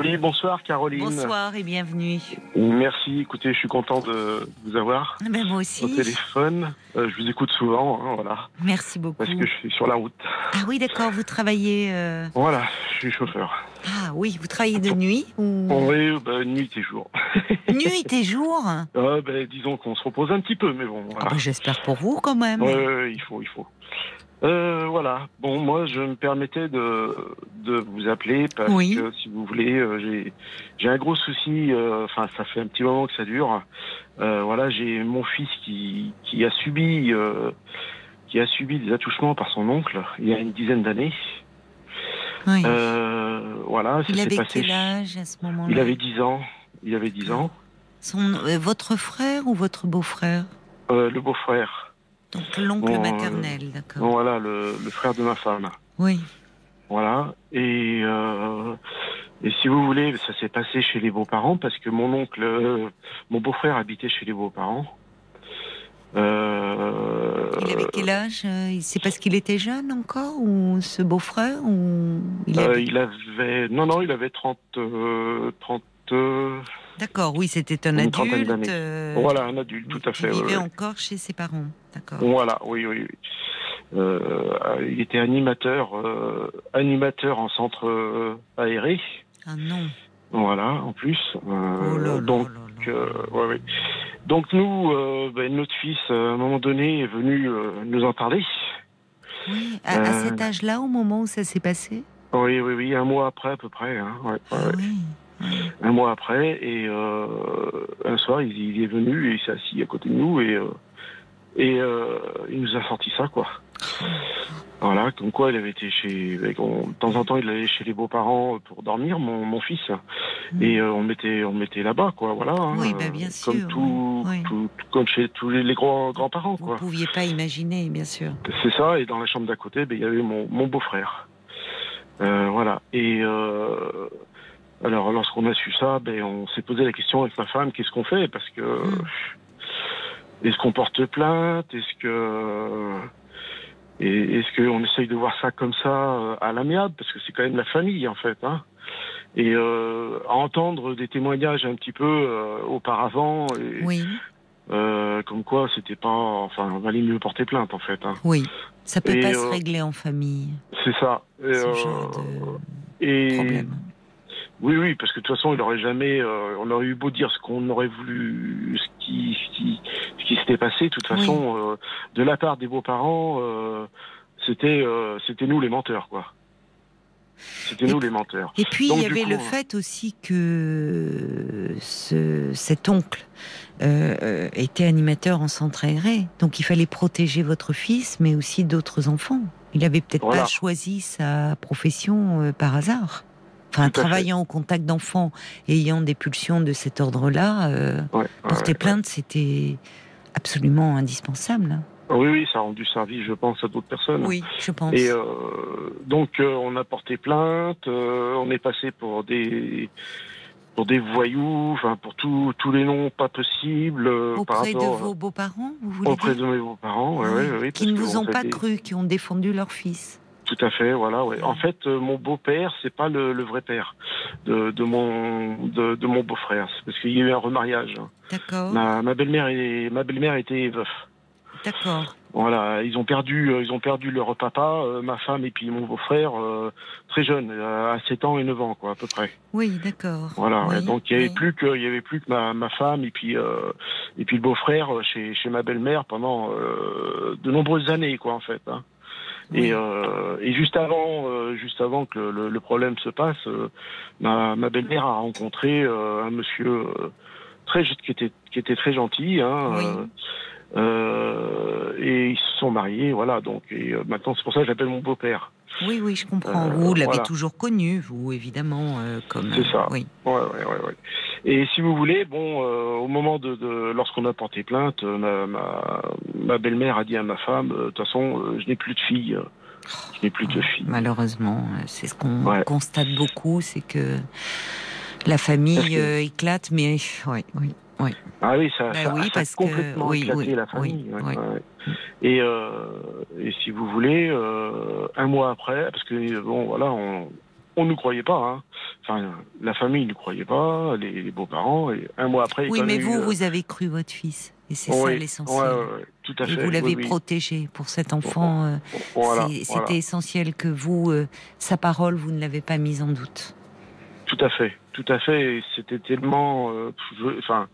Oui, bonsoir Caroline. Bonsoir et bienvenue. Merci, écoutez, je suis content de vous avoir Ben, moi aussi. au téléphone. Euh, je vous écoute souvent, hein, voilà, Merci beaucoup. parce que je suis sur la route. Ah oui, d'accord, vous travaillez. euh, Voilà, je suis chauffeur. Ah oui, vous travaillez de nuit ou? Oui, bah, nuit et jour. nuit et jour? Ah Euh, ben, disons qu'on se repose un petit peu, mais bon, voilà. bah, J'espère pour vous quand même. Ouais, il faut, il faut. Euh, voilà. Bon, moi, je me permettais de, de vous appeler parce Oui. que, si vous voulez, euh, j'ai, j'ai un gros souci. euh, Enfin, ça fait un petit moment que ça dure. Euh, voilà, j'ai mon fils qui, qui a subi, qui a subi des attouchements par son oncle il y a une dizaine d'années. Oui. Euh, voilà, ça Il avait passé. quel âge à ce moment-là? Il avait 10 ans. Il avait 10 ans. Son, votre frère ou votre beau-frère? Euh, le beau-frère. Donc l'oncle Bon, euh, maternel, d'accord. Voilà, le, le frère de ma femme. Oui. Voilà. Et, euh, et si vous voulez, ça s'est passé chez les beaux-parents parce que mon oncle, euh, mon beau-frère habitait chez les beaux-parents. Euh, Il avait quel âge euh, C'est parce qu'il était jeune encore ou ce beau-frère ou il euh, avait... il avait, non, non, il avait 30, euh, 30, euh, D'accord, oui, c'était un Une adulte. euh, voilà, un adulte, tout à fait. ouais, vivait ouais. encore chez ses parents. D'accord. Voilà, oui, oui. oui. Euh, il était animateur, euh, animateur en centre euh, aéré. Ah non. Voilà, en plus. Oh là là donc, là là. ouais, ouais. Donc nous, ben, notre fils, à un moment donné, est venu nous en parler. Oui, à, à cet âge-là, au moment où ça s'est passé? Oui, oui, oui, un mois après à peu près. Hein, Ah oui. Un mois après, et euh, un soir, il, il est venu et il s'est assis à côté de nous et, euh, et euh, il nous a sorti ça, quoi. Voilà, comme quoi il avait été chez. de temps en temps, il allait chez les beaux-parents pour dormir, mon, mon fils. Et euh, on mettait, on mettait là-bas, quoi. Voilà. hein, Mm. Oui, bah, bien Comme sûr, tout, oui, oui. tout- comme chez tous les, les grands grands-parents, Vous quoi. ne pouviez pas imaginer, bien sûr. C'est ça. Et dans la chambre d'à côté, ben, il y avait mon, mon beau-frère. Euh, voilà. Et euh, alors, lorsqu'on a su ça, ben, on s'est posé la question avec ma femme qu'est-ce qu'on fait? Parce que Mm. est-ce qu'on porte plainte? Est-ce que et est-ce qu'on essaye de voir ça comme ça euh, à l'amiable? Parce que c'est quand même la famille, en fait. Hein et euh, à entendre des témoignages un petit peu euh, auparavant, et, Oui, euh, comme quoi c'était pas, enfin, valait mieux porter plainte en fait. Hein. oui. Ça peut Et, pas se régler en famille, C'est ça. Et, ce genre de et- problème. Oui, oui, parce que de toute façon, il aurait jamais, euh, on aurait eu beau dire ce qu'on aurait voulu, ce qui, ce qui, ce qui s'était passé. De toute Oui. façon, euh, de la part des beaux-parents, euh, c'était, c'était nous les menteurs, quoi. C'était Et nous les menteurs. Et puis, Donc, il y avait coup, le fait aussi que ce, cet oncle euh, était animateur en centre aéré. Donc, il fallait protéger votre fils, mais aussi d'autres enfants. Il avait peut-être Voilà. pas choisi sa profession euh, par hasard. Enfin, Tout travaillant au contact d'enfants ayant des pulsions de cet ordre-là, euh, Ouais, porter ouais, plainte, c'était absolument indispensable. Oui, oui, ça a rendu service, je pense, à d'autres personnes. Oui, je pense. Et euh, donc, euh, on a porté plainte, on est passé pour des pour des voyous, enfin pour tous tous les noms pas possibles euh, par Auprès de vos beaux-parents, vous voulez auprès dire de mes beaux-parents, Oui, ouais, ouais, qui ne vous on ont pas des- cru, qui ont défendu leur fils. Tout à fait, voilà. Ouais. En fait, euh, mon beau-père, c'est pas le, le vrai père de, de mon de, de mon beau-frère, parce qu'il y a eu un remariage. D'accord, Ma, ma belle-mère et ma belle-mère était veuf. d'accord. Voilà, ils ont perdu, euh, ils ont perdu leur papa, euh, ma femme et puis mon beau-frère euh, très jeune, à 7 ans et 9 ans, quoi, à peu près. Oui, d'accord. Voilà. Oui, donc il y avait oui. plus que, il y avait plus que ma, ma femme et puis euh, et puis le beau-frère chez chez ma belle-mère pendant de nombreuses années, quoi, en fait. Hein. Et, euh, et juste avant, euh, juste avant que le, le- le problème se passe, euh, ma, ma belle-mère a rencontré euh, un monsieur euh, très qui était qui était très gentil, hein, Oui. euh, euh, et ils se sont mariés, voilà. Donc et euh, maintenant c'est pour ça que j'appelle mon beau-père. Oui, oui, je comprends. Euh, vous l'avez voilà. toujours connu, vous, évidemment, euh, comme. C'est ça. Oui. Ouais, ouais, ouais. Et si vous voulez, bon, euh, au moment de, de lorsqu'on a porté plainte, ma, ma, ma belle-mère a dit à ma femme, de toute façon, je n'ai plus de fille, je n'ai plus de fille. Malheureusement, c'est ce qu'on constate beaucoup, c'est que la famille que- euh, éclate, mais oui, oui, oui. Ah oui, ça, Bah ça, oui, ça parce a que- complètement oui, éclaté oui, la famille. ouais, ouais. Et, euh, et si vous voulez, euh, un mois après, parce que bon, voilà, on, on ne nous croyait pas. Hein. Enfin, la famille ne croyait pas, les, beaux-parents. Et un mois après. Oui, mais vous, vous avez cru votre fils. Et c'est ça l'essentiel. tout à fait. Et vous l'avez protégé pour cet enfant. Euh, c'était essentiel que vous, euh, sa parole, vous ne l'avez pas mise en doute. Tout à fait, tout à fait. C'était tellement, enfin,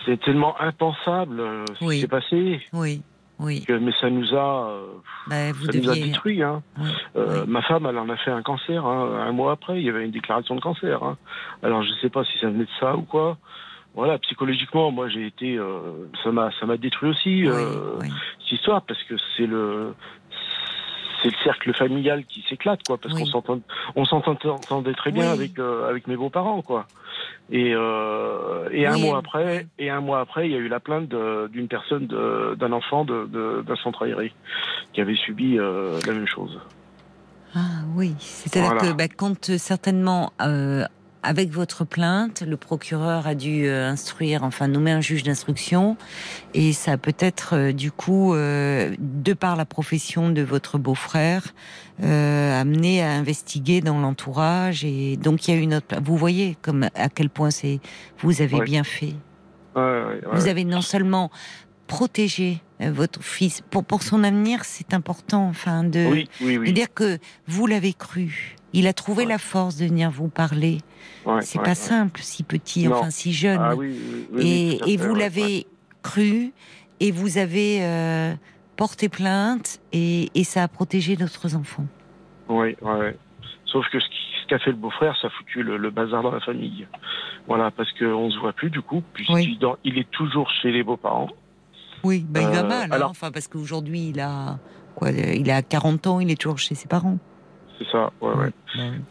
c'était tellement impensable ce qui s'est passé. Oui. Oui. mais ça nous a, bah, ça nous a détruit. Hein. Ma femme, elle en a fait un cancer. Hein. Un mois après, il y avait une déclaration de cancer. Hein. Alors je ne sais pas si ça venait de ça ou quoi voilà, psychologiquement, moi j'ai été, euh, ça m'a, ça m'a détruit aussi euh, cette histoire parce que c'est le, c'est le cercle familial qui s'éclate, quoi, parce qu'on s'entend, on s'entendait très bien avec euh, avec mes beaux-parents, quoi. Et et un mois après, et un mois après, il y a eu la plainte d'une personne, d'un enfant de, d'un centre aéré qui avait subi la même chose. Ah oui, c'est-à-dire que bah, quand certainement avec votre plainte, le procureur a dû euh, instruire, enfin nommer un juge d'instruction, et ça a peut-être euh, du coup, euh, de par la profession de votre beau-frère, amené à investiguer dans l'entourage, et donc il y a une autre. Vous voyez comme à quel point c'est vous avez bien fait. vous avez non seulement protégé votre fils pour pour son avenir, c'est important, enfin de, de dire que vous l'avez cru. Il a trouvé la force de venir vous parler. c'est pas simple, si petit, enfin si jeune. Ah et, vous l'avez cru et vous avez euh, porté plainte et, ça a protégé d'autres enfants. Oui, oui. Sauf que ce qu'a fait le beau-frère, ça a foutu le, bazar dans la famille. Voilà, parce qu'on se voit plus du coup, puisqu'il il est toujours chez les beaux-parents. Oui, ben, il va euh, mal, hein, enfin, parce qu'aujourd'hui, il a, quoi, il a 40 ans, il est toujours chez ses parents c'est ça, ouais, ouais.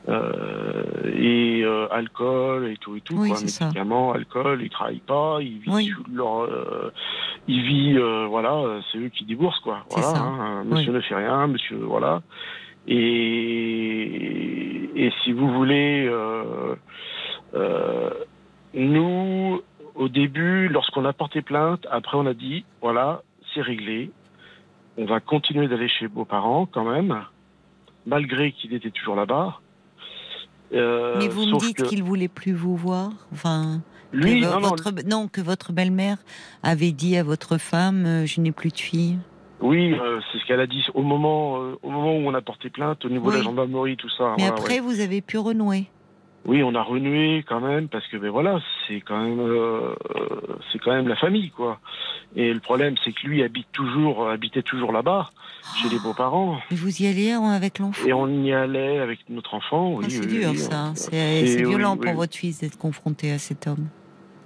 Euh, et euh, alcool et tout et tout, oui, quoi. Médicaments, alcool, ils travaillent pas, ils vivent leur, euh, ils vivent, voilà, c'est eux qui déboursent, quoi. Voilà, hein. monsieur ne fait rien, monsieur, voilà. Et, et si vous voulez, nous, au début, lorsqu'on a porté plainte, après on a dit, voilà, c'est réglé, on va continuer d'aller chez vos parents quand même malgré qu'il était toujours là-bas. Euh, Mais vous me dites qu'il voulait plus vous voir, enfin. Lui, que non, votre, non. que votre belle-mère avait dit à votre femme, euh, je n'ai plus de fille. Oui, euh, c'est ce qu'elle a dit au moment, au moment où on a porté plainte, au niveau de la gendarmerie, tout ça. Mais après, vous avez pu renouer. Oui, on a renoué quand même parce que ben voilà, c'est quand même c'est quand même la famille quoi. Et le problème c'est que lui habite toujours habitait toujours là-bas chez les beaux-parents. Vous y alliez avec l'enfant? Et on y allait avec notre enfant, oui. Ah, c'est dur ça, c'est violent pour votre fils d'être confronté à cet homme.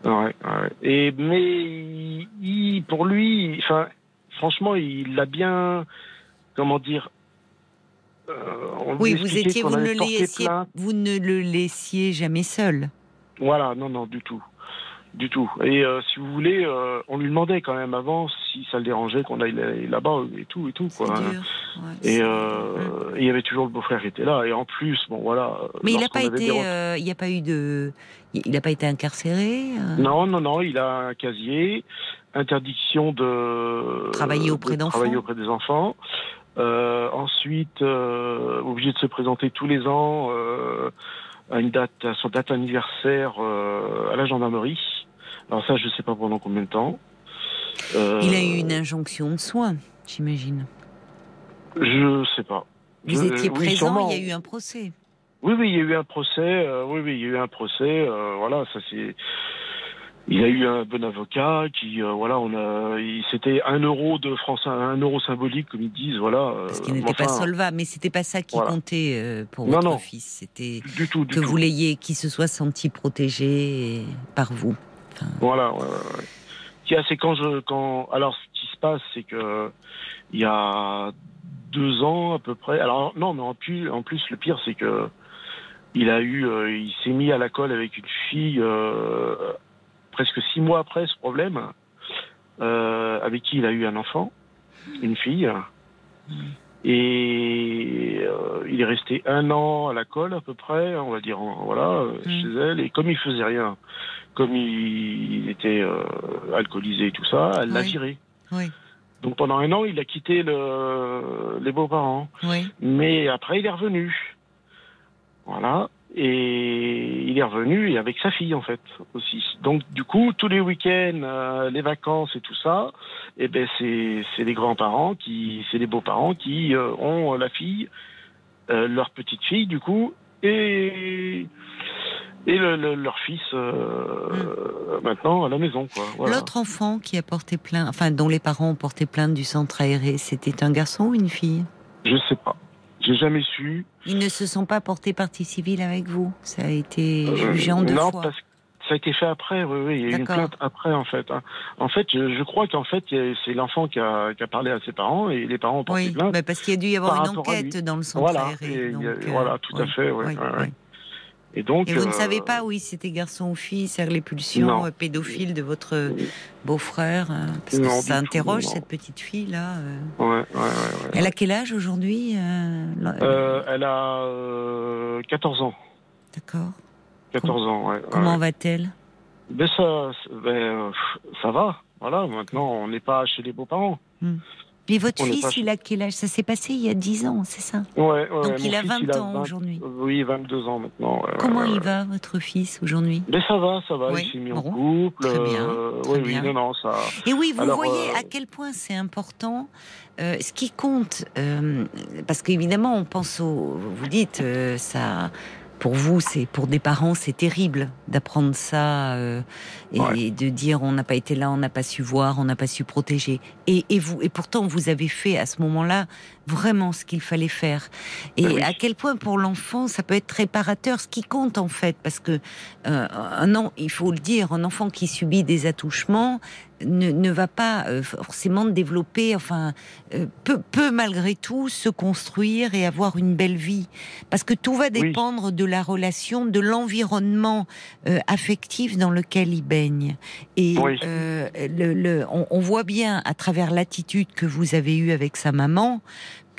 Ouais, ouais. Et, mais il, pour lui, enfin, franchement, il a bien, comment dire, euh, oui, vous étiez, vous ne, laissiez, vous ne le laissiez jamais seul. Voilà, non, non, du tout du tout. Et euh, si vous voulez, euh, on lui demandait quand même avant si ça le dérangeait qu'on aille là-bas et tout et tout quoi. et euh, il y avait toujours le beau-frère qui était là. Et en plus, bon voilà. Mais il n'a pas été, il n'y a pas eu de, il n'a pas été incarcéré. Non, non, non, il a un casier, interdiction de travailler auprès d'enfants, travailler auprès des enfants. Ensuite, obligé de se présenter tous les ans à une date, à son date anniversaire à la gendarmerie. Alors ça, je ne sais pas pendant combien de temps. Euh, il a eu une injonction de soins, j'imagine. Je ne sais pas. Vous étiez présent, il y a eu un procès. Oui, oui, il y a eu un procès. Euh, oui, oui, il y a eu un procès. Euh, voilà, ça c'est. Il a eu un bon avocat qui, voilà, on a, c'était un euro de France, un euro symbolique comme ils disent, voilà. Parce qu'il n'était pas solvable, mais c'était pas ça qui comptait pour votre fils. C'était que vous l'ayez, qu'il se soit senti protégé par vous. Voilà. Ouais, ouais. C'est quand je, quand, alors ce qui se passe, c'est que il y a deux ans à peu près. Alors non, mais en plus, en plus le pire, c'est que il a eu, euh, il s'est mis à la colle avec une fille euh, presque six mois après ce problème, euh, avec qui il a eu un enfant, une fille. Et il est resté un an à la colle à peu près, on va dire, voilà, mm. chez elle. Et comme il faisait rien, comme il, était euh, alcoolisé et tout ça, elle l'a viré. Donc pendant un an, il a quitté le, les beaux-parents. Mais après, il est revenu. Voilà. Et il est revenu et avec sa fille en fait aussi. Donc du coup tous les week-ends, euh, les vacances et tout ça, et eh ben c'est c'est les grands-parents qui, c'est les beaux-parents qui euh, ont la fille, euh, leur petite fille du coup et et leur fils hmm. maintenant à la maison quoi. L'autre enfant qui a porté plainte, enfin dont les parents ont porté plainte du centre aéré, c'était un garçon ou une fille? Je sais pas. J'ai jamais su. Ils ne se sont pas portés partie civile avec vous Ça a été euh, jugé en deux non, fois parce que ça a été fait après, oui, oui. Il y a eu une plainte après, en fait. Hein. En fait, je, crois qu'en fait, c'est l'enfant qui a, qui a, parlé à ses parents et les parents ont porté oui, plainte. Bah parce qu'il y a dû y avoir une enquête dans le centre voilà, aéré. Donc, voilà, tout à fait, oui. Et donc. Et vous ne savez euh, pas, oui, c'était garçon ou fille, c'est les pulsions euh, pédophiles de votre beau-frère hein, Parce que ça interroge cette petite fille là. Euh. Ouais, ouais, ouais, Elle a quel âge aujourd'hui Elle a 14 ans. D'accord. 14 ans, ouais. Comment va-t-elle? Ben ça, ben, ça va. Voilà, maintenant, on n'est pas chez les beaux-parents. Hmm. Mais votre fils, il a quel âge? Ça s'est passé il y a 10 ans, c'est ça? Ouais, Donc il a 20 ans aujourd'hui. Oui, 22 ans maintenant. Comment il va, votre fils, aujourd'hui? Mais ça va, ça va. Il s'est mis en couple. Très bien. Euh, oui, oui, non, non, ça. Et oui, vous voyez euh, à quel point c'est important. Euh, ce qui compte, parce qu'évidemment, on pense au. Vous dites, ça pour vous, c'est pour des parents, c'est terrible d'apprendre ça euh, et, de dire on n'a pas été là, on n'a pas su voir, on n'a pas su protéger. Et, et, vous, et pourtant, vous avez fait à ce moment-là vraiment ce qu'il fallait faire. Et ben à quel point pour l'enfant, ça peut être réparateur, ce qui compte en fait, parce que euh, un an, il faut le dire, un enfant qui subit des attouchements, ne, ne, va pas euh, forcément développer, enfin, euh, peut, peut, malgré tout se construire et avoir une belle vie. Parce que tout va dépendre de la relation, de l'environnement euh, affectif dans lequel il baigne. Et le, le, on, on, voit bien à travers l'attitude que vous avez eue avec sa maman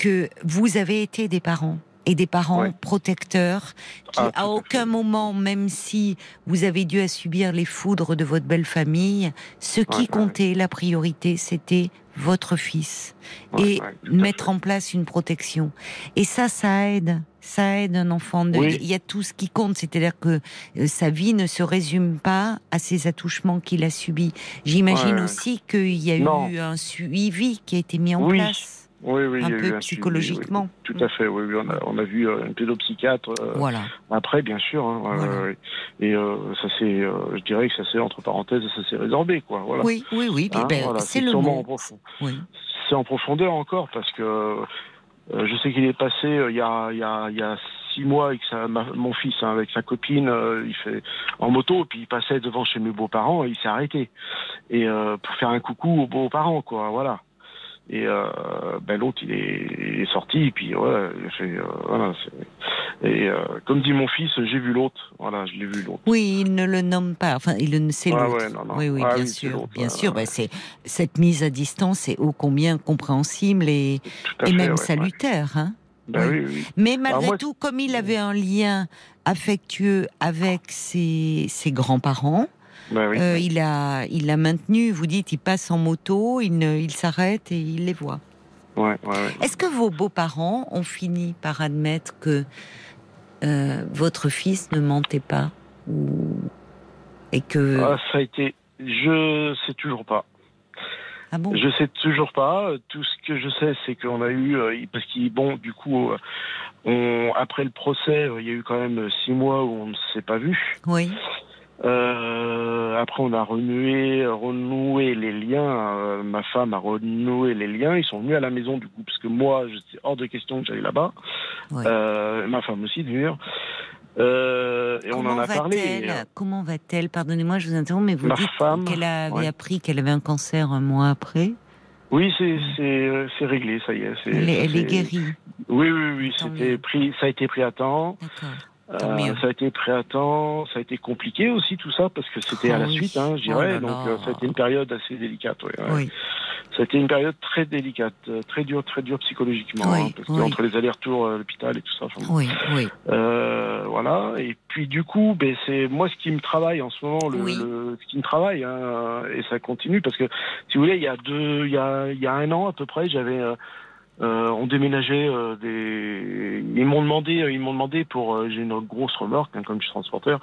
que vous avez été des parents et des parents protecteurs qui, ah, à aucun moment, même si vous avez dû à subir les foudres de votre belle famille, ce qui comptait, la priorité, c'était votre fils et mettre en place une protection. Et ça, ça aide. Ça aide un enfant. De... Il y a tout ce qui compte, c'est-à-dire que euh, sa vie ne se résume pas à ces attouchements qu'il a subis. J'imagine aussi qu'il y a eu un suivi qui a été mis en place. Oui, oui, un peu psychologiquement. tout à fait, oui, on, a, on a vu euh, un pédopsychiatre euh, voilà. après, bien sûr. Hein, et euh, ça c'est, je dirais que ça s'est, entre parenthèses, ça s'est résorbé. Quoi, voilà. Oui, oui, oui, hein, ben, c'est le mot. En C'est en profondeur encore, parce que je sais qu'il est passé il y, a, y, a, y a six mois avec sa, mon fils, hein, avec sa copine, il fait en moto, puis il passait devant chez mes beaux-parents et il s'est arrêté. Et pour faire un coucou aux beaux-parents, quoi, voilà. Et euh, ben l'autre, il est, sorti, et puis ouais, euh, voilà. Et euh, comme dit mon fils, j'ai vu l'autre. Voilà, je l'ai vu l'autre. Oui, il ne le nomme pas. Enfin, il ne sait l'autre. oui, oui, ah bien sûr, bien sûr. Ben, c'est cette mise à distance est ô combien compréhensible et, et même salutaire. Hein ben oui. Oui, Mais malgré tout, comme il avait un lien affectueux avec ses, ses grands-parents, bah euh, il a, il a maintenu. Vous dites, il passe en moto, il, il s'arrête et il les voit. Est-ce que vos beaux-parents ont fini par admettre que euh, votre fils ne mentait pas ou... et que ah, ça a été, je sais toujours pas. Ah bon? Je sais toujours pas. Tout ce que je sais, c'est qu'on a eu, euh, parce qu'il bon, du coup, on, après le procès, il y a eu quand même six mois où on ne s'est pas vu. Oui. Euh, après, on a renoué, renoué les liens. Euh, ma femme a renoué les liens. Ils sont venus à la maison du coup, parce que moi, j'étais hors de question que j'aille là-bas. Euh, ma femme aussi, d'ailleurs. Euh, et on en a parlé. Comment va-t-elle? Pardonnez-moi, je vous interromps, mais vous dites qu'elle avait appris qu'elle avait un cancer un mois après. Oui, c'est réglé, ça y est. elle, est, guérie. Oui, oui, oui, pris, ça a été pris à temps. Euh, ça a été pris à temps, ça a été compliqué aussi tout ça parce que c'était à la ah suite, hein, je dirais. Oh donc euh, ça a été une période assez délicate. Ouais, oui. Ça a été une période très délicate, euh, très dure, très dure psychologiquement, hein, parce que entre les allers-retours à l'hôpital et tout ça. oui, oui. voilà. Et puis du coup, ben c'est moi ce qui me travaille en ce moment, le, ce qui me travaille, hein, et ça continue parce que si vous voulez, il y a deux, il y a, il y a un an à peu près, j'avais Euh, on déménageait euh, des. Ils m'ont demandé, ils m'ont demandé pour. J'ai une grosse remorque, hein, comme je suis transporteur,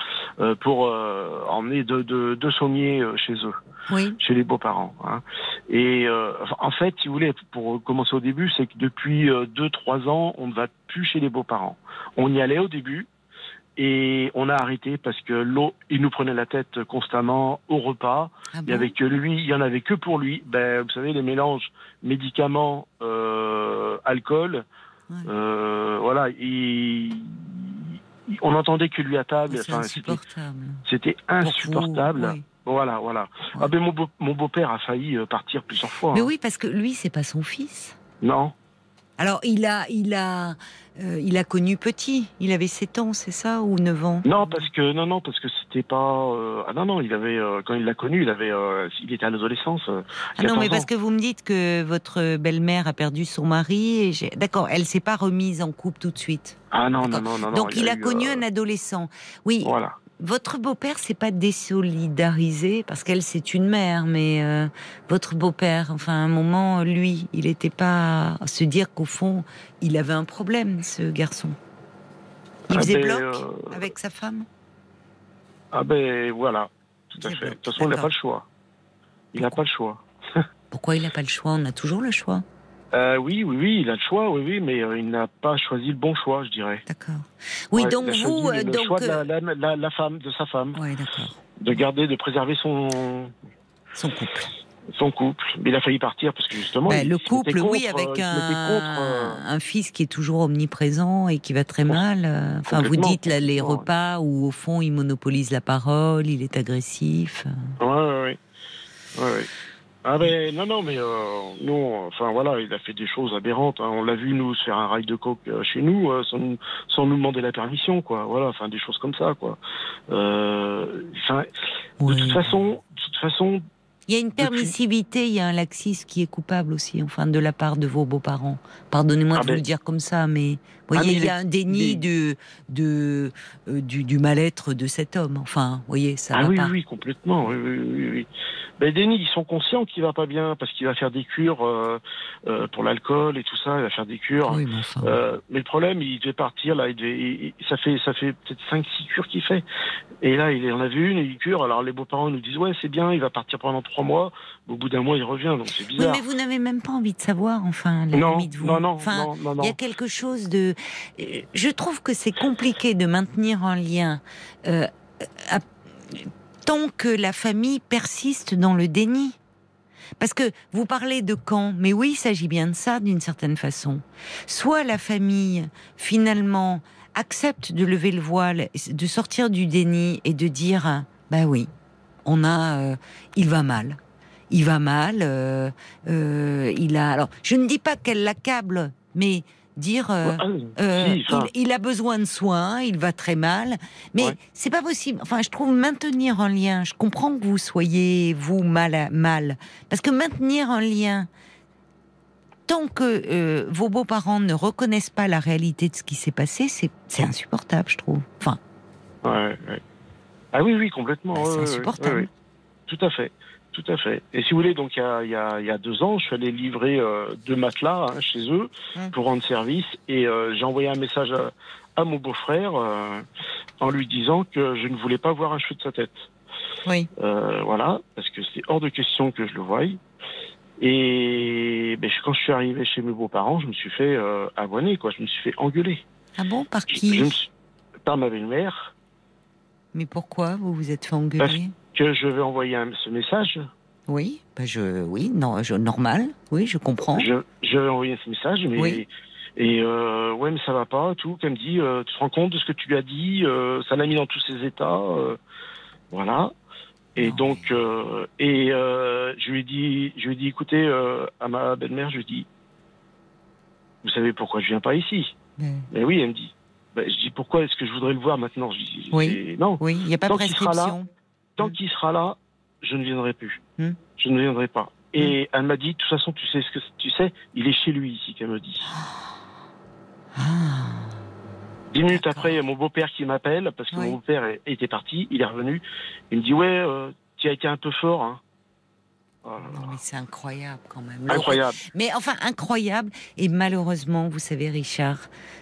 pour emmener deux, deux, deux sommiers chez eux, oui. chez les beaux-parents. Hein. Et en fait, si vous voulez, pour commencer au début, c'est que depuis deux, trois ans, on ne va plus chez les beaux-parents. On y allait au début, et on a arrêté parce que l'eau, il nous prenait la tête constamment au repas. Ah il y avait que lui, il y en avait que pour lui. Ben, vous savez, les mélanges médicaments, euh, alcool, euh, voilà, on n'entendait que lui à table. C'était insupportable. Voilà, voilà. Ah ben mon, beau, mon beau-père a failli euh, partir plusieurs fois. Mais hein. oui, parce que lui, c'est pas son fils. Non. Alors, il a, il a, euh, il a connu petit. Il avait 7 ans, c'est ça, ou 9 ans? Non, parce que non, non, parce que c'était pas. Euh, ah non, non, il avait euh, quand il l'a connu, il avait, il était à l'adolescence. ah non, mais parce que vous me dites que votre belle-mère a perdu son mari. Et D'accord, elle s'est pas remise en couple tout de suite. Ah non, non, non, non. Donc il, a, connu un adolescent. Oui. Voilà. Votre beau-père s'est pas désolidarisé parce qu'elle c'est une mère, mais euh, votre beau-père, enfin à un moment, lui, il n'était pas à se dire qu'au fond, il avait un problème, ce garçon. Il ah faisait ben, bloc euh, avec sa femme? Ah ben voilà, tout à fait. De toute façon, il n'a pas le choix. Il n'a pas le choix. Pourquoi il n'a pas le choix? On a toujours le choix. Euh, oui, oui, oui, il a le choix, oui, oui, mais euh, il n'a pas choisi le bon choix, je dirais. D'accord. Oui, donc il a vous, le donc choix de la, la, femme, de sa femme. Oui, d'accord. De garder, de préserver son son couple. Son couple, mais il a failli partir parce que justement. Ben, le couple, oui, avec euh, un, un, fils qui est toujours omniprésent et qui va très mal. Enfin, vous dites là, les repas où au fond il monopolise la parole, il est agressif. Oui, oui, oui. Ouais, ouais. Ah ben non non mais euh, nous enfin voilà il a fait des choses aberrantes hein. on l'a vu nous se faire un rail de coke euh, chez nous euh, sans, sans, nous demander la permission quoi voilà enfin des choses comme ça quoi euh, de toute façon de toute façon il y a une permissivité, il y a un laxisme qui est coupable aussi, enfin, de la part de vos beaux-parents. Pardonnez-moi ah de vous le dire comme ça, mais vous voyez, ah, il y a un déni de, de, du, du mal-être de cet homme. Enfin, vous voyez, ça ah, va oui, pas. oui, complètement. Oui, oui, oui. Ben, Denis, ils sont conscients qu'il va pas bien parce qu'il va faire des cures euh, euh, pour l'alcool et tout ça. Il va faire des cures. mais, euh, mais, le problème, il devait partir là. Il devait, ça fait ça fait peut-être cinq six cures qu'il fait. Et là, il en a vu une, une cure. Alors les beaux-parents nous disent ouais, c'est bien. Il va partir pendant trois mois. Au bout d'un mois, il revient. Donc c'est bizarre. Oui, mais vous n'avez même pas envie de savoir. Enfin, la non, de vous. Non, non, enfin, non, non, Il y a quelque chose de. Je trouve que c'est compliqué de maintenir un lien. À tant que la famille persiste dans le déni. Parce que vous parlez de quand, mais oui, il s'agit bien de ça d'une certaine façon. Soit la famille, finalement, accepte de lever le voile, de sortir du déni et de dire, bah oui, on a, euh, il va mal, il va mal, euh, euh, il a. Alors, je ne dis pas qu'elle l'accable, mais dire euh, euh, il, a besoin de soins, il va très mal, mais c'est pas possible. Enfin, je trouve maintenir un lien. Je comprends que vous soyez vous mal, mal, parce que maintenir un lien tant que euh, vos beaux-parents ne reconnaissent pas la réalité de ce qui s'est passé, c'est insupportable, je trouve. Enfin. Ouais, Ah oui, oui, complètement. Bah, c'est insupportable. Tout à fait. Tout à fait. Et si vous voulez, donc il y a, il y a, il y a deux ans, je suis allé livrer euh, deux matelas hein, chez eux mmh. pour rendre service et euh, j'ai envoyé un message à, mon beau-frère euh, en lui disant que je ne voulais pas voir un cheveu de sa tête. Oui. voilà, parce que c'est hors de question que je le voie. Et ben, quand je suis arrivé chez mes beaux-parents, je me suis fait abonner, quoi. Je me suis fait engueuler. Ah bon Par qui Par ma belle-mère. Mais pourquoi vous vous êtes fait engueuler? Que je vais envoyer ce message. Oui, bah je, oui, non, je, normal, oui, je comprends. Je, je vais envoyer ce message, mais oui. et euh, ouais, mais ça va pas, tout. Qu'elle me dit, euh, tu te rends compte de ce que tu lui as dit, euh, ça l'a mis dans tous ses états, euh, voilà. Et donc, euh, et je lui ai dit, je lui dit, écoutez, à ma belle-mère, je lui ai dit, vous savez pourquoi je viens pas ici? Mais... oui, elle me dit. Ben, je dis pourquoi est-ce que je voudrais le voir maintenant? Je dis oui, non. Oui, il n'y a pas de prescription tant qu'il sera là, je ne viendrai plus. Mm. Je ne viendrai pas. Et mm. elle m'a dit, de toute façon, tu sais ce que tu sais, il est chez lui ici, qu'elle me dit. Ah. Dix minutes après, il y a mon beau-père qui m'appelle, parce que mon beau-père était parti, il est revenu. Il me dit, ouais, euh, tu as été un peu fort. Hein. Oh c'est incroyable quand même. Incroyable. Mais enfin, incroyable. Et malheureusement, vous savez, Richard,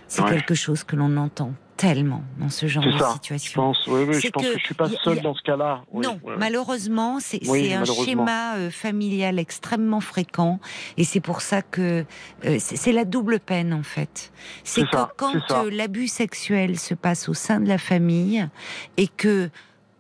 c'est quelque chose que l'on entend tellement dans ce genre de situation. Je pense, oui, oui, je pense que, je suis pas seul dans ce cas-là. non, malheureusement, c'est un schéma euh, familial extrêmement fréquent, et c'est pour ça que euh, c'est la double peine en fait. C'est que quand euh, l'abus sexuel se passe au sein de la famille et que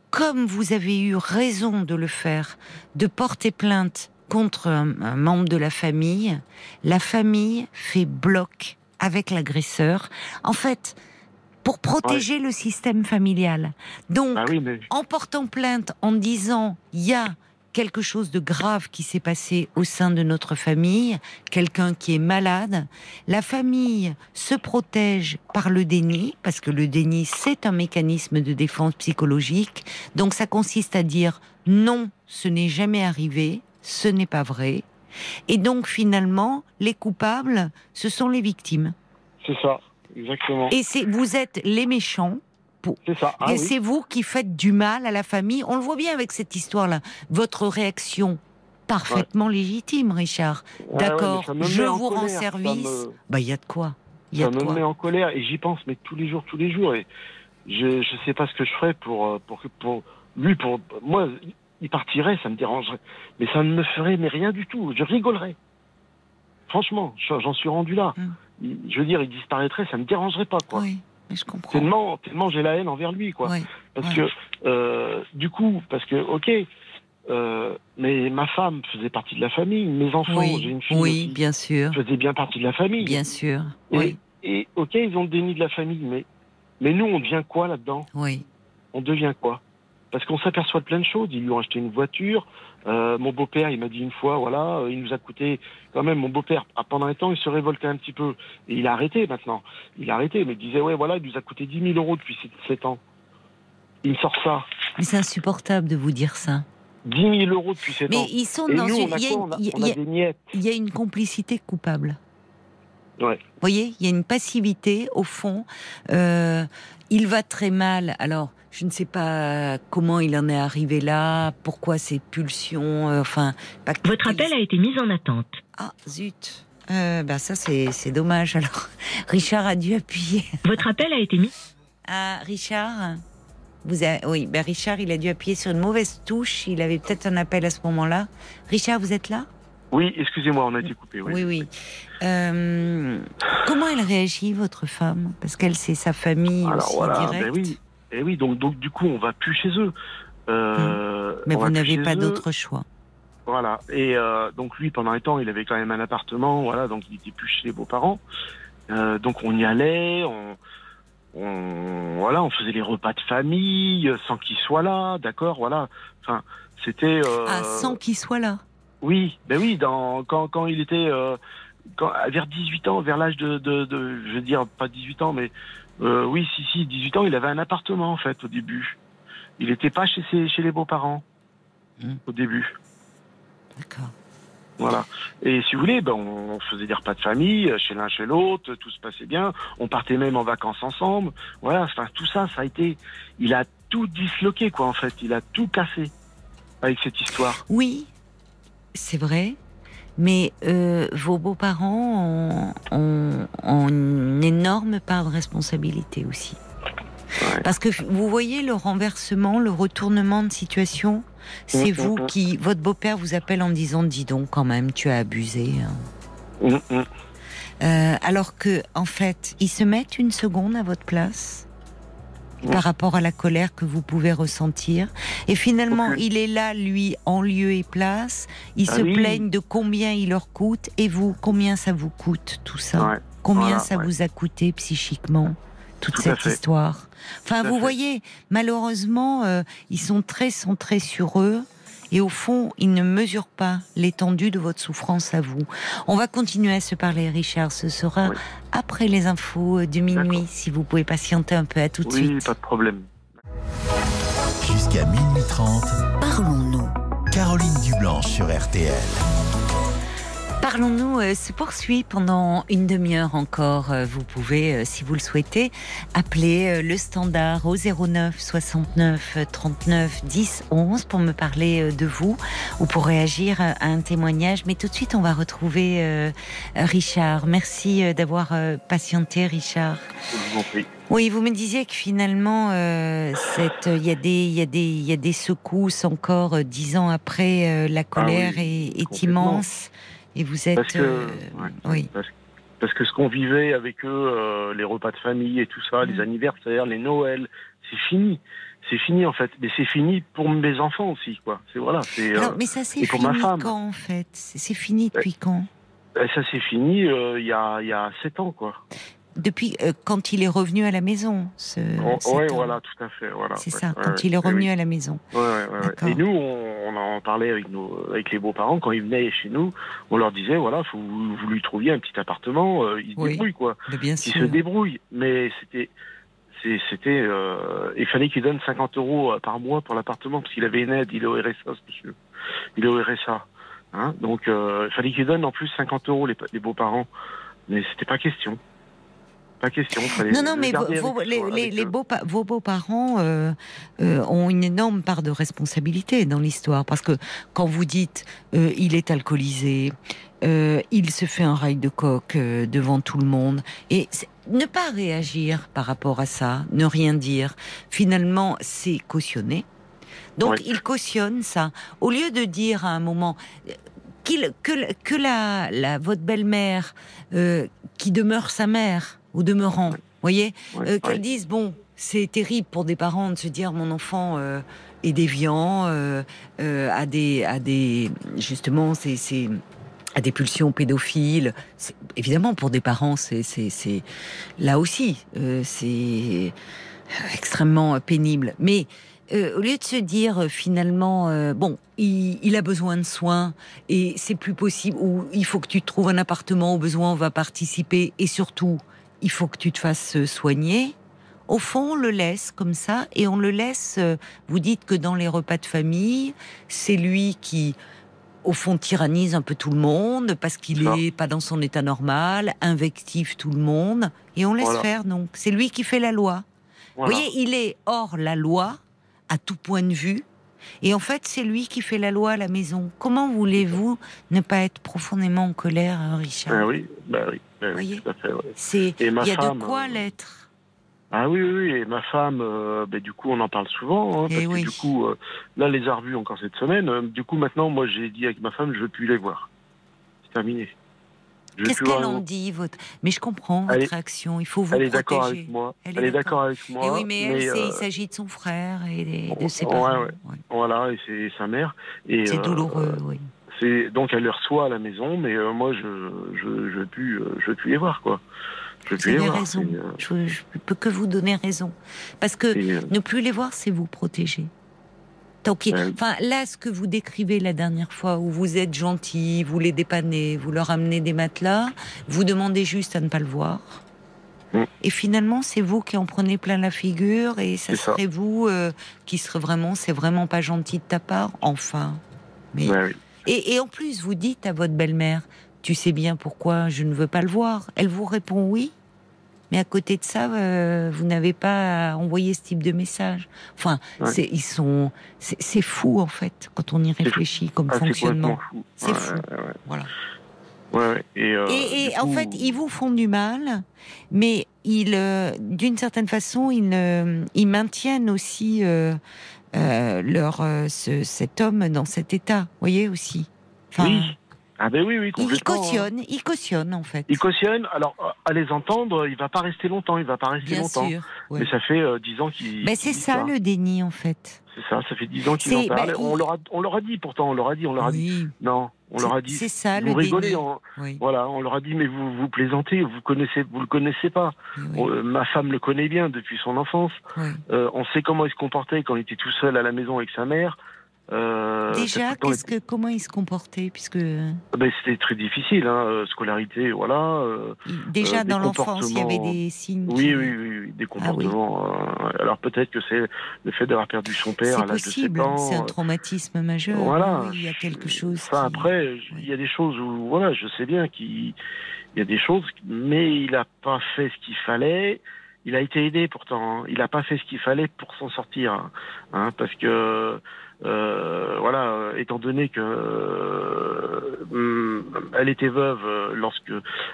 comme vous avez eu raison de le faire, de porter plainte contre un, membre de la famille, la famille fait bloc avec l'agresseur. En fait, pour protéger le système familial. Donc, bah en portant plainte, en disant il y a quelque chose de grave qui s'est passé au sein de notre famille, quelqu'un qui est malade, la famille se protège par le déni, parce que le déni, c'est un mécanisme de défense psychologique. Donc ça consiste à dire non, ce n'est jamais arrivé, ce n'est pas vrai. Et donc finalement, les coupables, ce sont les victimes. C'est ça, exactement. Et c'est vous êtes les méchants c'est ça. Ah et c'est vous qui faites du mal à la famille. On le voit bien avec cette histoire-là. Votre réaction parfaitement légitime, Richard. D'accord, je vous rends service. Bah, il y a de quoi. Y a ça me met en colère et j'y pense, mais tous les jours, tous les jours. Et je ne sais pas ce que je ferais pour, euh, pour, pour lui, pour moi, il partirait, ça me dérangerait. Mais ça ne me ferait mais rien du tout. Je rigolerais. Franchement, j'en suis rendu là. Hum. Je veux dire, il disparaîtrait, ça ne me dérangerait pas. Quoi. Oui je comprends. Tellement, tellement j'ai la haine envers lui, quoi. Parce que, euh, du coup, parce que, ok, euh, mais ma femme faisait partie de la famille, mes enfants, j'ai une fille. Oui, bien sûr. Faisait bien partie de la famille. Bien sûr. Et, oui. Et ok, ils ont le déni de la famille, mais, mais nous, on devient quoi là-dedans? Oui. On devient quoi? Parce qu'on s'aperçoit de plein de choses. Ils lui ont acheté une voiture. Euh, mon beau-père, il m'a dit une fois, voilà, euh, il nous a coûté quand même. Mon beau-père, ah, pendant un temps, il se révoltait un petit peu et il a arrêté maintenant. Il a arrêté, mais il disait, ouais, voilà, il nous a coûté 10 000 euros depuis 7 ans. Il me sort ça. Mais c'est insupportable de vous dire ça. 10 000 euros depuis 7 ans. Mais ils sont dans une. Il y a une complicité coupable. Ouais. Vous voyez, il y a une passivité au fond. Euh, il va très mal. Alors, je ne sais pas comment il en est arrivé là, pourquoi ces pulsions, euh, enfin... Votre appel a été mis en attente. Ah, zut. Euh, bah ça, c'est dommage. Alors, Richard a dû appuyer. Votre appel a été mis... Ah, Richard vous avez, oui, ben Richard, il a dû appuyer sur une mauvaise touche. Il avait peut-être un appel à ce moment-là. Richard, vous êtes là? Oui, excusez-moi, on a été coupé. Oui, oui. oui. Euh, comment elle réagit, votre femme? Parce qu'elle, c'est sa famille Alors, aussi voilà, ben oui. Et eh oui, donc, donc du coup, on va plus chez eux. Euh, Mais vous n'avez pas d'autre choix. Voilà. Et euh, donc lui, pendant un temps, il avait quand même un appartement, voilà, donc il était plus chez les beaux-parents. Euh, donc on y allait, on, on, voilà, on faisait les repas de famille sans qu'il soit là, d'accord, voilà. Enfin, c'était. Euh, ah, sans qu'il soit là. Oui, ben oui, dans, quand, quand il était euh, quand, vers 18 ans, vers l'âge de, de, de, je veux dire pas 18 ans, mais euh, oui, si, si, 18 ans, il avait un appartement en fait au début. Il n'était pas chez, ses, chez les beaux-parents hmm. au début. D'accord. Voilà. Et si vous voulez, ben, on faisait des repas de famille chez l'un chez l'autre, tout se passait bien. On partait même en vacances ensemble. Voilà, enfin tout ça, ça a été. Il a tout disloqué quoi en fait. Il a tout cassé avec cette histoire. Oui, c'est vrai. Mais euh, vos beaux-parents ont, une énorme part de responsabilité aussi. Parce que vous voyez le renversement, le retournement de situation, c'est mm, vous mm, mm. qui, votre beau-père vous appelle en disant, dis donc quand même, tu as abusé. Hein. Euh, alors que, en fait, ils se mettent une seconde à votre place par rapport à la colère que vous pouvez ressentir. Et finalement, il est là, lui, en lieu et place. Ils ah se plaignent de combien il leur coûte. Et vous, combien ça vous coûte tout ça Combien ça vous a coûté psychiquement toute cette histoire? Enfin, vous voyez, malheureusement, euh, ils sont très centrés sur eux. Et au fond, ils ne mesurent pas l'étendue de votre souffrance à vous. On va continuer à se parler, Richard. Ce sera après les infos du minuit, si vous pouvez patienter un peu. À tout de oui, suite. pas de problème. Jusqu'à minuit 30, parlons-nous. Caroline Dublanche sur RTL. Parlons-nous euh, se poursuit pendant une demi-heure encore. Euh, vous pouvez, euh, si vous le souhaitez, appeler le standard au 09 69 39 10 11 pour me parler de vous ou pour réagir à un témoignage. Mais tout de suite, on va retrouver Richard. Merci d'avoir patienté, Richard. Je vous en prie. Oui, vous me disiez que finalement, il y a des, y y a secousses encore dix ans après. la ah colère est, est immense. Et vous êtes. Parce que, euh, oui. Parce, que ce qu'on vivait avec eux, euh, les repas de famille et tout ça, les mm. anniversaires, les Noëls, c'est fini. C'est fini en fait, mais c'est fini pour mes enfants aussi, quoi. C'est voilà. C'est. Euh, mais ça c'est fini ma femme. quand en fait? C'est fini depuis quand? Ça c'est fini il y a il y a sept ans, quoi depuis euh, quand il est revenu à la maison. Ce, oui, voilà, tout à fait. Voilà. C'est ça, quand il est revenu à la maison. Et nous, on, en parlait avec, nos, avec les beaux-parents, quand ils venaient chez nous, on leur disait, voilà, faut, vous lui trouviez un petit appartement, euh, il se débrouille, quoi. bien il se débrouille. Mais c'était... C'était, euh, il fallait qu'il donne 50 euros par mois pour l'appartement parce qu'il avait une aide, il est au RSA, ce monsieur. Il est au RSA. Hein Donc, il fallait qu'il donne en plus 50 euros les, les beaux-parents. Mais c'était pas question. Pas question. Non, non, mais vos, les, les, beaux, vos beaux-parents euh, euh, ont une énorme part de responsabilité dans l'histoire. Parce que quand vous dites euh, il est alcoolisé, il se fait un rail de coq devant tout le monde, et ne pas réagir par rapport à ça, ne rien dire, finalement, c'est cautionner. Donc il cautionne ça. Au lieu de dire à un moment que, que la, la votre belle-mère, qui demeure sa mère, au demeurant, voyez, euh, qu'elles disent bon, c'est terrible pour des parents de se dire mon enfant euh, est déviant, euh, a des, a des, justement, c'est à des pulsions pédophiles. Évidemment, pour des parents, c'est là aussi, c'est extrêmement pénible. Mais au lieu de se dire finalement, bon, il, il, a besoin de soins et c'est plus possible, ou il faut que tu trouves un appartement, au besoin on va participer, et surtout, il faut que tu te fasses soigner. Au fond, on le laisse comme ça et on le laisse. Euh, vous dites que dans les repas de famille, c'est lui qui, au fond, tyrannise un peu tout le monde parce qu'il n'est pas dans son état normal, invective tout le monde et on laisse faire. Donc, c'est lui qui fait la loi. Vous voyez, il est hors la loi à tout point de vue. Et en fait, c'est lui qui fait la loi à la maison. Comment voulez-vous ne pas être profondément en colère, hein, Richard ah oui, bah oui. Oui, C'est, il y a de quoi euh, l'être. Ah oui, oui, et ma femme, euh, ben, du coup, on en parle souvent. Hein, eh parce que, du coup, euh, là, les a revus encore cette semaine. du coup, maintenant, moi, j'ai dit avec ma femme, je veux plus les voir. C'est terminé. Qu'est-ce qu'elle en dit votre... Mais je comprends votre réaction. Il faut vous elle est d'accord avec moi. Elle, est d'accord avec moi. Et oui, mais, elle, il s'agit de son frère et de, ses parents. Voilà, et c'est sa mère. C'est douloureux, oui donc elle les reçoit à la maison, mais euh, moi je je je euh, je plus les voir quoi. Je veux plus les voir. raison. Euh, je, ne peux que vous donner raison parce que ne plus les voir, c'est vous protéger. Donc, enfin, là, ce que vous décrivez la dernière fois, où vous êtes gentil, vous les dépannez, vous leur amenez des matelas, vous demandez juste à ne pas le voir. Mm. Et finalement, c'est vous qui en prenez plein la figure, et ça serait vous qui serait vraiment, c'est vraiment pas gentil de ta part, enfin. Mais et, en plus, vous dites à votre belle-mère, tu sais bien pourquoi je ne veux pas le voir. Elle vous répond oui. Mais à côté de ça, euh, vous n'avez pas envoyé ce type de message. Enfin, c'est ils sont, c'est fou en fait quand on y réfléchit comme ah, fonctionnement. C'est fou. Voilà. et, euh, et, en fait, ils vous font du mal, mais ils, euh, d'une certaine façon, ils, ils maintiennent aussi leur, cet homme dans cet état, voyez aussi. oui. Ah ben oui, oui, Il cautionne, il cautionne en fait. Il cautionne. Alors à les entendre, il va pas rester longtemps, il va pas rester longtemps. Mais ça fait euh, dix ans qu'il. Ben c'est ça, le déni en fait. C'est ça, ça fait dix ans qu'ils en parlent. Bah, on, leur a, on leur a dit pourtant, on leur a dit, on leur a dit. Non, on leur a dit. C'est ça, vous rigolez, voilà, on leur a dit, mais vous vous plaisantez, vous connaissez, vous le connaissez pas. Euh, ma femme le connaît bien depuis son enfance. Euh, on sait comment il se comportait quand il était tout seul à la maison avec sa mère. Euh, Déjà, que, comment il se comportait puisque... Ah ben, C'était très difficile, hein, euh, scolarité, voilà. Euh, Déjà dans l'enfance, il y avait des signes. Oui, oui, oui, des ah comportements. alors peut-être que c'est le fait d'avoir perdu son père à l'âge de 7 ans. C'est un traumatisme majeur. Voilà. il y a quelque chose. Enfin, après, il y a des choses où, voilà, je sais bien qu'il y a des choses, mais il n'a pas fait ce qu'il fallait il a été aidé pourtant. Hein. Il n'a pas fait ce qu'il fallait pour s'en sortir, hein parce que euh, voilà, euh, étant donné que euh, elle était veuve lorsque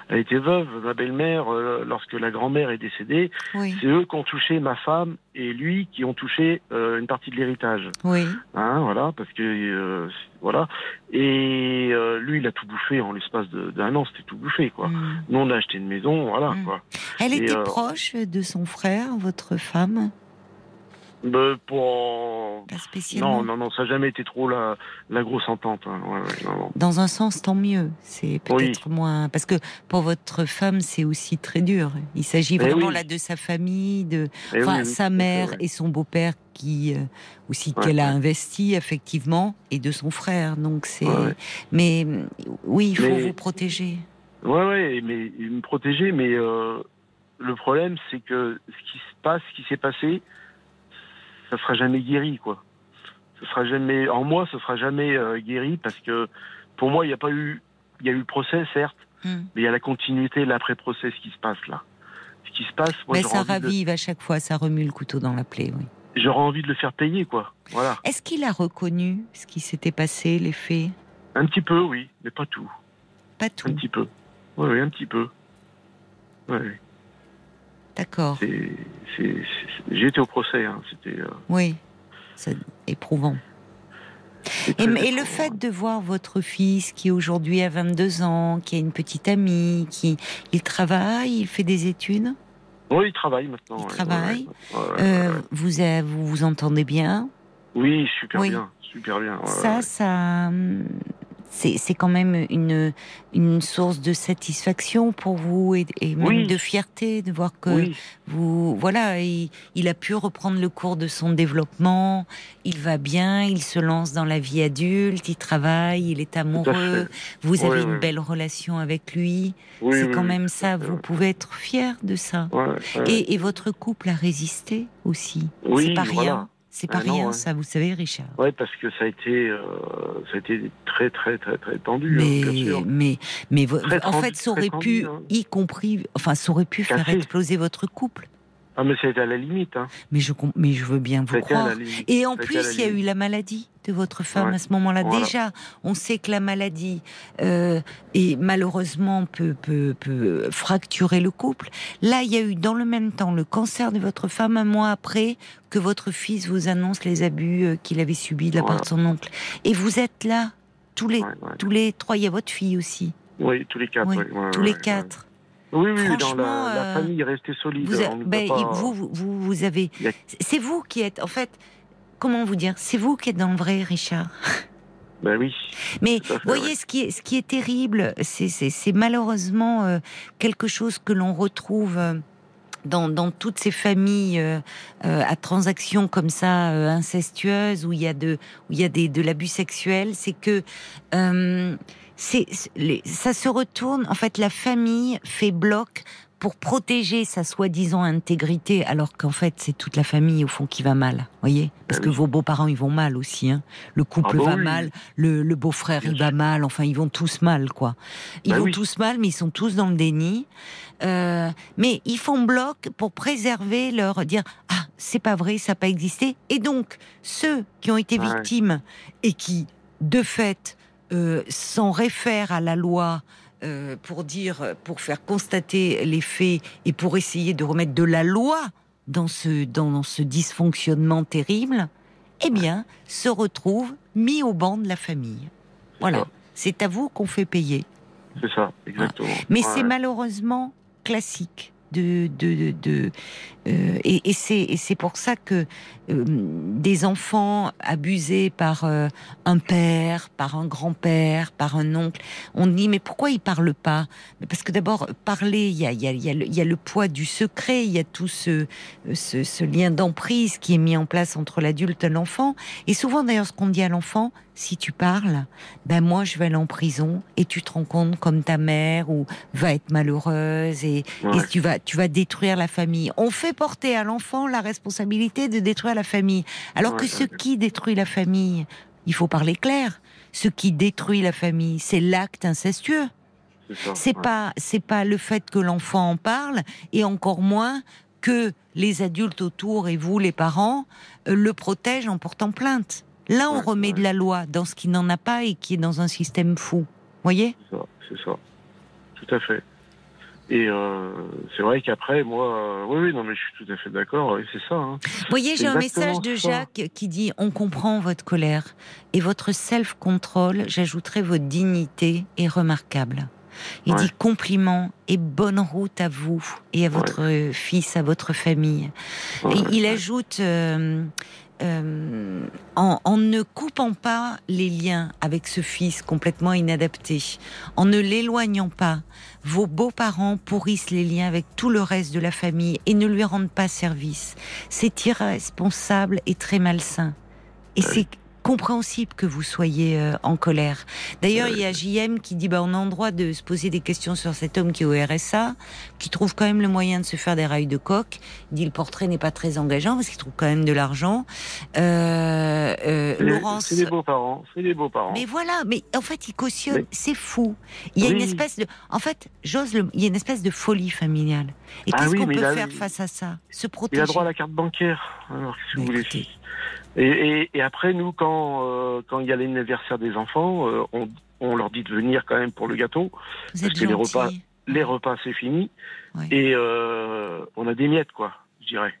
elle était veuve, ma belle-mère lorsque la grand-mère est décédée, c'est eux qui ont touché ma femme et lui qui ont touché une partie de l'héritage. Oui. Hein, voilà, parce que voilà. Et lui, il a tout bouffé en l'espace d'un an, c'était tout bouffé quoi. Mm. Nous, on a acheté une maison, voilà mm. quoi. Elle était proche de son frère, votre femme? Ben, pour... Non, non, non, ça n'a jamais été trop la, la grosse entente. Hein. Dans un sens, tant mieux. C'est peut-être moins. Parce que pour votre femme, c'est aussi très dur. Il s'agit eh vraiment là de sa famille, de eh enfin, sa mère et son beau-père qui euh, aussi qu'elle a investi effectivement, et de son frère. Donc c'est. Mais oui, il faut vous protéger. Oui, oui, mais me protéger. Mais euh, le problème, c'est que ce qui se passe, ce qui s'est passé ça sera jamais guéri, quoi. Ce sera jamais, en moi, ce sera jamais euh, guéri parce que pour moi, il n'y a pas eu, il y a eu le procès, certes, hmm. mais il y a la continuité, l'après-procès, ce qui se passe là. Ce qui se passe, moi, Mais ça ravive à chaque fois, ça remue le couteau dans la plaie, oui. J'aurais envie de le faire payer, quoi. Voilà. Est-ce qu'il a reconnu ce qui s'était passé, les faits? Un petit peu, oui, mais pas tout. Pas tout. Un petit peu. Oui, oui, un petit peu. Oui. D'accord. J'ai été au procès. Hein. C'était. Euh, oui, c'est éprouvant. Et, le fait de voir votre fils qui aujourd'hui a 22 ans, qui a une petite amie, qui il travaille, il fait des études? Oui, il travaille maintenant. Il travaille. Euh, vous, vous vous entendez bien? Oui, super bien, super bien. ça, ça, c'est quand même une, une source de satisfaction pour vous et, même de fierté de voir que vous, voilà, il, a pu reprendre le cours de son développement, il va bien, il se lance dans la vie adulte, il travaille, il est amoureux, vous avez une belle relation avec lui. c'est quand même ça, vous pouvez être fier de ça. Et, et, votre couple a résisté aussi? c'est pas rien. C'est pas ah rien, ça, vous savez, Richard. Oui, parce que ça a été, euh, ça a été très, très, très, très tendu. Hein, mais, bien sûr. mais, mais en fait, ça aurait pu, hein. y compris, enfin, ça aurait pu faire exploser votre couple. Ah, mais c'était à la limite. Hein. Mais, je, mais je veux bien vous croire. Et en plus, il y a eu la maladie de votre femme à ce moment-là. Déjà, on sait que la maladie, euh, et malheureusement, peut, peut, peut, fracturer le couple. Là, il y a eu dans le même temps le cancer de votre femme un mois après que votre fils vous annonce les abus euh, qu'il avait subis de la part de son oncle. Et vous êtes là, tous les, tous les trois. Il y a votre fille aussi. Oui, tous les quatre. tous les quatre. Oui, oui, dans la, la, famille restée solide. Vous, ben, vous, vous, vous, avez. C'est vous qui êtes. En fait, comment vous dire C'est vous qui êtes dans le vrai, Richard. Ben oui. Mais voyez, ce, qui est, ce qui est terrible, c'est malheureusement euh, quelque chose que l'on retrouve. Euh, dans, dans, toutes ces familles euh, à transactions comme ça incestueuses où il y a de où il y a des, de l'abus sexuel, c'est que c'est ça se retourne. En fait, la famille fait bloc pour protéger sa soi-disant intégrité, alors qu'en fait c'est toute la famille au fond qui va mal, voyez Parce ah que vos beaux-parents ils vont mal aussi, hein le couple ah bah va mal, le, le beau-frère il va mal, enfin ils vont tous mal quoi. Ils bah vont tous mal, mais ils sont tous dans le déni. Euh, mais ils font bloc pour préserver leur dire ah c'est pas vrai, ça n'a pas existé. Et donc ceux qui ont été victimes et qui de fait euh, s'en réfère à la loi euh, pour dire, pour faire constater les faits et pour essayer de remettre de la loi dans ce, dans ce dysfonctionnement terrible, eh bien, se retrouve mis au banc de la famille. Voilà. C'est à vous qu'on fait payer. C'est ça, exactement. Mais c'est malheureusement classique de, euh, et, c'est pour ça que euh, des enfants abusés par euh, un père, par un grand-père, par un oncle, on dit mais pourquoi ils parlent pas? Parce que d'abord parler, il y a, le, poids du secret, il y a tout ce lien d'emprise qui est mis en place entre l'adulte et l'enfant. Et souvent d'ailleurs ce qu'on dit à l'enfant, si tu parles, ben moi je vais aller en prison et tu te rends compte comme ta mère ou va être malheureuse et, ouais. et tu vas tu vas détruire la famille. On fait porter à l'enfant la responsabilité de détruire la famille, alors ouais, que ce qui détruit la famille, il faut parler clair. Ce qui détruit la famille, c'est l'acte incestueux. C'est pas c'est pas le fait que l'enfant en parle et encore moins que les adultes autour et vous les parents euh, le protègent en portant plainte. Là, on ouais, remet ouais. de la loi dans ce qui n'en a pas et qui est dans un système fou. Voyez? C'est ça, ça, tout à fait. Et euh, c'est vrai qu'après, moi, euh, oui, oui, non, mais je suis tout à fait d'accord. C'est ça. Hein. Vous voyez, j'ai un message de Jacques ça. qui dit on comprend votre colère et votre self-control. J'ajouterai votre dignité est remarquable. Il ouais. dit compliment et bonne route à vous et à votre ouais. fils, à votre famille. Et il ajoute. Euh, euh, en, en, ne coupant pas les liens avec ce fils complètement inadapté, en ne l'éloignant pas, vos beaux-parents pourrissent les liens avec tout le reste de la famille et ne lui rendent pas service. C'est irresponsable et très malsain. Et c'est compréhensible que vous soyez euh, en colère. D'ailleurs, il y a JM qui dit bah on a en droit de se poser des questions sur cet homme qui est au RSA, qui trouve quand même le moyen de se faire des rails de coq. Il dit le portrait n'est pas très engageant parce qu'il trouve quand même de l'argent. Euh, euh, Laurence, c'est des beaux-parents, c'est des beaux-parents. Mais voilà, mais en fait, il cautionne, mais... c'est fou. Il y a oui. une espèce de, en fait, j'ose le, il y a une espèce de folie familiale. Et ah qu'est-ce oui, qu'on peut a, faire face à ça? Se protéger. Il a droit à la carte bancaire. Alors, si vous voulez. Et, et, et, après, nous, quand euh, quand il y a l'anniversaire des enfants, euh, on, on, leur dit de venir quand même pour le gâteau, Vous parce que gentil. les repas, les repas c'est fini, et euh, on a des miettes, quoi, je dirais,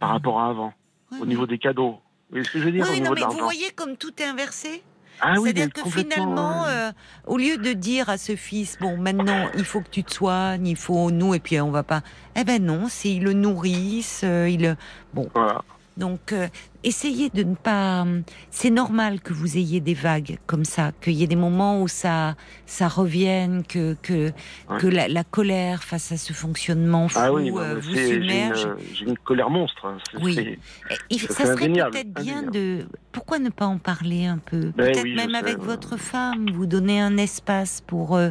par rapport à avant, au niveau des cadeaux. Vous voyez ce que je veux dire Oui, non, mais vous voyez comme tout est inversé ah oui, C'est-à-dire que finalement, euh, au lieu de dire à ce fils, bon, maintenant, il faut que tu te soignes, il faut nous, et puis on va pas. Eh ben non, c'est ils le nourrissent, euh, il bon. Voilà. Donc, euh, essayez de ne pas. C'est normal que vous ayez des vagues comme ça, qu'il y ait des moments où ça, ça revienne, que que Ouais. que la, la colère face à ce fonctionnement fou Ah oui, euh, vous j'ai submerge. une, j'ai une colère monstre. hein. Oui. Et ça serait peut-être bien de. Pourquoi ne pas en parler un peu? Ben Peut-être oui, même sais, avec ouais. votre femme, vous donner un espace pour euh,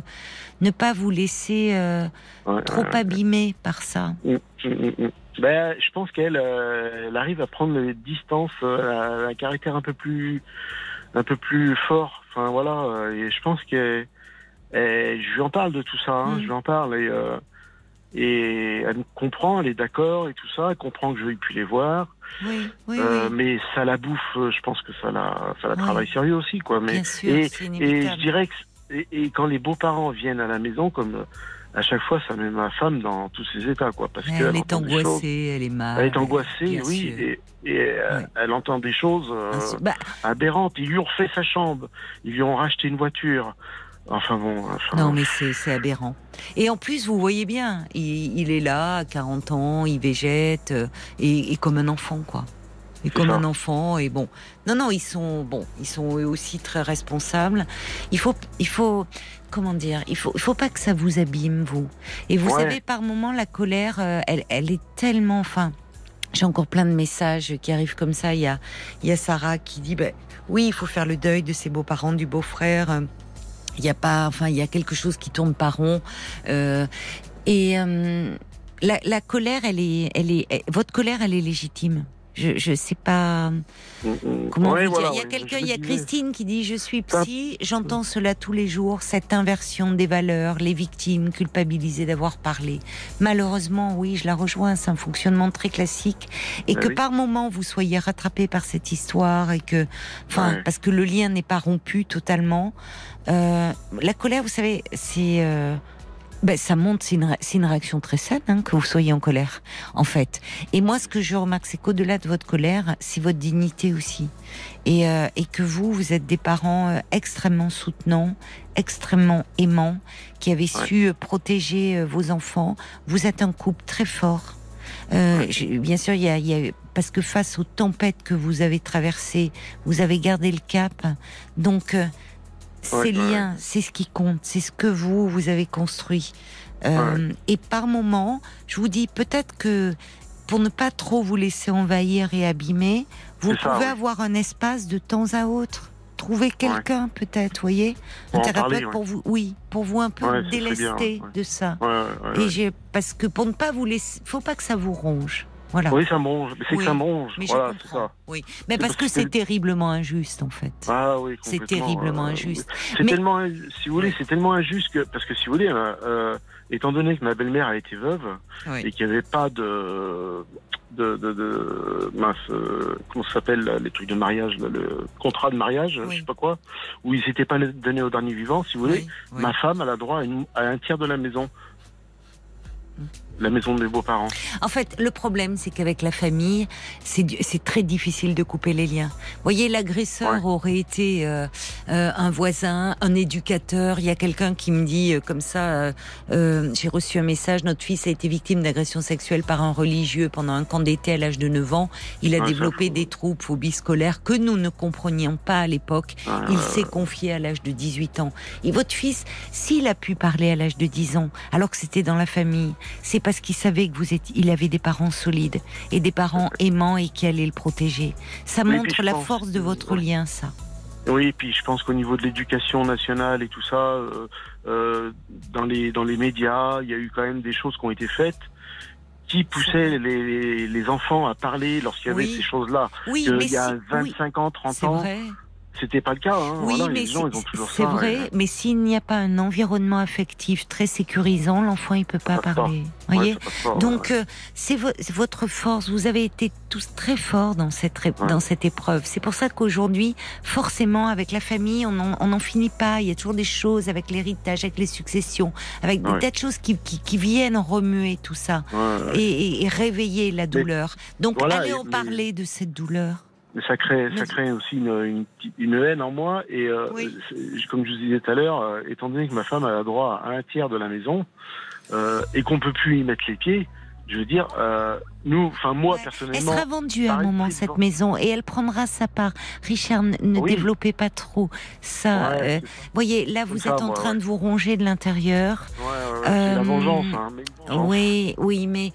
ne pas vous laisser euh, ouais, trop abîmer par ça. Mm, mm. Ben, je pense qu'elle euh, arrive à prendre les distances, euh, un caractère un peu plus, un peu plus fort. Enfin voilà, euh, et je pense que et je lui en parle de tout ça. Hein, Mm. Je lui en parle et euh, et elle comprend, elle est d'accord et tout ça. Elle comprend que je vais plus les voir. Oui, oui, Euh, oui. Mais ça la bouffe. Je pense que ça la, ça la travaille sérieux aussi, quoi. Mais Bien sûr, et, et je dirais que et, et quand les beaux-parents viennent à la maison, comme à chaque fois, ça met ma femme dans tous ses états, quoi. Parce Elle qu'elle est choses. angoissée, elle est mal. Elle est angoissée, oui, et, et euh, Ouais. elle entend des choses euh. Bah, aberrantes. Ils lui ont refait sa chambre, ils lui ont racheté une voiture. Enfin bon, enfin, non, mais c'est aberrant. Et en plus, vous voyez bien, il, il est là, à 40 ans, il végète, euh, et, et comme un enfant, quoi. Et comme ça. un enfant, et bon. Non, non, ils sont, bon, ils sont eux aussi très responsables. Il faut, il faut, comment dire, il faut, il faut pas que ça vous abîme, vous. Et vous Ouais. savez, par moments, la colère, euh, elle, elle est tellement, enfin, j'ai encore plein de messages qui arrivent comme ça. Il y a, il y a Sarah qui dit, ben, oui, il faut faire le deuil de ses beaux-parents, du beau-frère. Il y a pas, enfin, il y a quelque chose qui tourne pas rond. Euh, et euh, la, la colère, elle est, elle est, votre colère, elle est légitime. Je, je sais pas Mm, mm. comment Ouais, vous voilà, dire. Il y a ouais, quelqu'un, il y a. Christine qui dit je suis psy, j'entends cela tous les jours, cette inversion des valeurs, les victimes culpabilisées d'avoir parlé. Malheureusement, oui, je la rejoins, c'est un fonctionnement très classique et Bah que oui. par moment vous soyez rattrapé par cette histoire et que, enfin, Ouais. parce que le lien n'est pas rompu totalement. Euh, la colère, vous savez, c'est euh, ben, ça montre, c'est une, une, réaction très saine hein, que vous soyez en colère, en fait. Et moi, ce que je remarque, c'est qu'au-delà de votre colère, c'est votre dignité aussi. Et, euh, et, que vous, vous êtes des parents euh, extrêmement soutenants, extrêmement aimants, qui avez su euh, protéger euh, vos enfants. Vous êtes un couple très fort. Euh, bien sûr, il y a, il y a, parce que face aux tempêtes que vous avez traversées, vous avez gardé le cap. Donc, ces liens, c'est ce qui compte, c'est ce que vous, vous avez construit. Euh, et par moment, je vous dis peut-être que pour ne pas trop vous laisser envahir et abîmer, vous pouvez avoir un espace de temps à autre. Trouver quelqu'un peut-être, voyez, un thérapeute pour vous, oui, pour vous un peu délester de ça. et j'ai parce que pour ne pas vous laisser, faut pas que ça vous ronge. Voilà. Oui, ça mange. C'est que ça mange. Mais voilà, c'est ça. Oui, mais parce, que, c'est terriblement injuste en fait. Ah oui, C'est terriblement euh, injuste. C'est tellement, si vous voulez, c'est tellement injuste que parce que si vous voulez, euh, euh étant donné que ma belle-mère a été veuve et qu'il n'y avait pas de de, de, de mince, euh, comment ça s'appelle les trucs de mariage, le contrat de mariage, je sais pas quoi, où ils s'étaient pas donnés au dernier vivant, si vous voulez, ma femme elle a droit à, à un tiers de la maison la maison de mes beaux-parents. En fait, le problème, c'est qu'avec la famille, c'est très difficile de couper les liens. Vous voyez, l'agresseur aurait été euh, euh, un voisin, un éducateur. Il y a quelqu'un qui me dit euh, comme ça, j'ai reçu un message, notre fils a été victime d'agression sexuelle par un religieux pendant un camp d'été à l'âge de 9 ans. Il a développé des troubles phobie scolaires que nous ne comprenions pas à l'époque. Il s'est confié à l'âge de 18 ans. Et votre fils, s'il a pu parler à l'âge de 10 ans, alors que c'était dans la famille, c'est parce qu'il savait que vous étiez, il avait des parents solides et des parents aimants et qui allaient le protéger. Ça montre la force de votre lien, ça. Oui, puis je pense qu'au niveau de l'éducation nationale et tout ça, euh, euh, dans les dans les médias, il y a eu quand même des choses qui ont été faites qui poussaient les, les enfants à parler lorsqu'il y avait ces choses-là. Oui, il y a 25 ans, 30 ans. Vrai. C'était pas le cas. Hein. Oui, mais c'est vrai. Mais s'il n'y a pas un environnement affectif très sécurisant, l'enfant il peut pas parler. voyez. Donc euh, c'est votre force. Vous avez été tous très forts dans cette dans cette épreuve. C'est pour ça qu'aujourd'hui, forcément, avec la famille, on n'en finit pas. Il y a toujours des choses avec l'héritage, avec les successions, avec des tas de choses qui, qui, viennent remuer tout ça et, réveiller la douleur. Donc allez en parler de cette douleur ça crée, ça crée aussi une, une, haine en moi. Et euh, comme je vous disais tout à l'heure, euh, étant donné que ma femme a droit à un tiers de la maison euh, et qu'on peut plus y mettre les pieds, je veux dire, nous, enfin moi personnellement. Elle sera vendue à un moment cette maison et elle prendra sa part. Richard, ne développez pas trop ça. Vous voyez, là vous êtes en train de vous ronger de l'intérieur. Ouais, c'est la vengeance. Hein, oui, oui, mais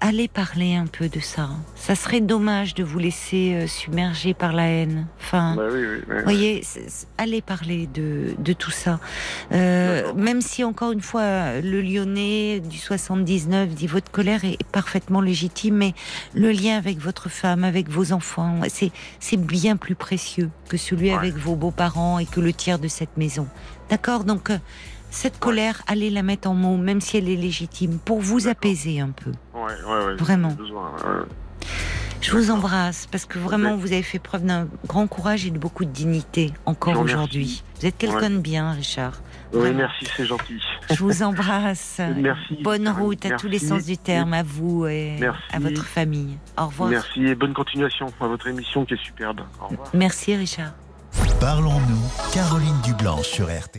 allez parler un peu de ça. Ça serait dommage de vous laisser euh, submerger par la haine. Enfin, bah voyez, allez parler de, de tout ça. Euh, même si encore une fois, le Lyonnais du 79 dit votre colère est parfaitement légitime, mais le lien avec votre femme, avec vos enfants, c'est c'est bien plus précieux que celui avec vos beaux-parents et que le tiers de cette maison. D'accord, donc. Euh, cette colère, allez la mettre en mots, même si elle est légitime, pour vous apaiser un peu. Vraiment. Je vous embrasse parce que vraiment vous avez fait preuve d'un grand courage et de beaucoup de dignité encore aujourd'hui. Vous êtes quelqu'un de bien, Richard. Oui, merci, c'est gentil. Je vous embrasse. merci. Bonne route à tous les sens du terme, à vous et à votre famille. Au revoir. Merci et bonne continuation à votre émission qui est superbe. Au revoir. Merci, Richard. Parlons-nous, Caroline Dublanche sur RT.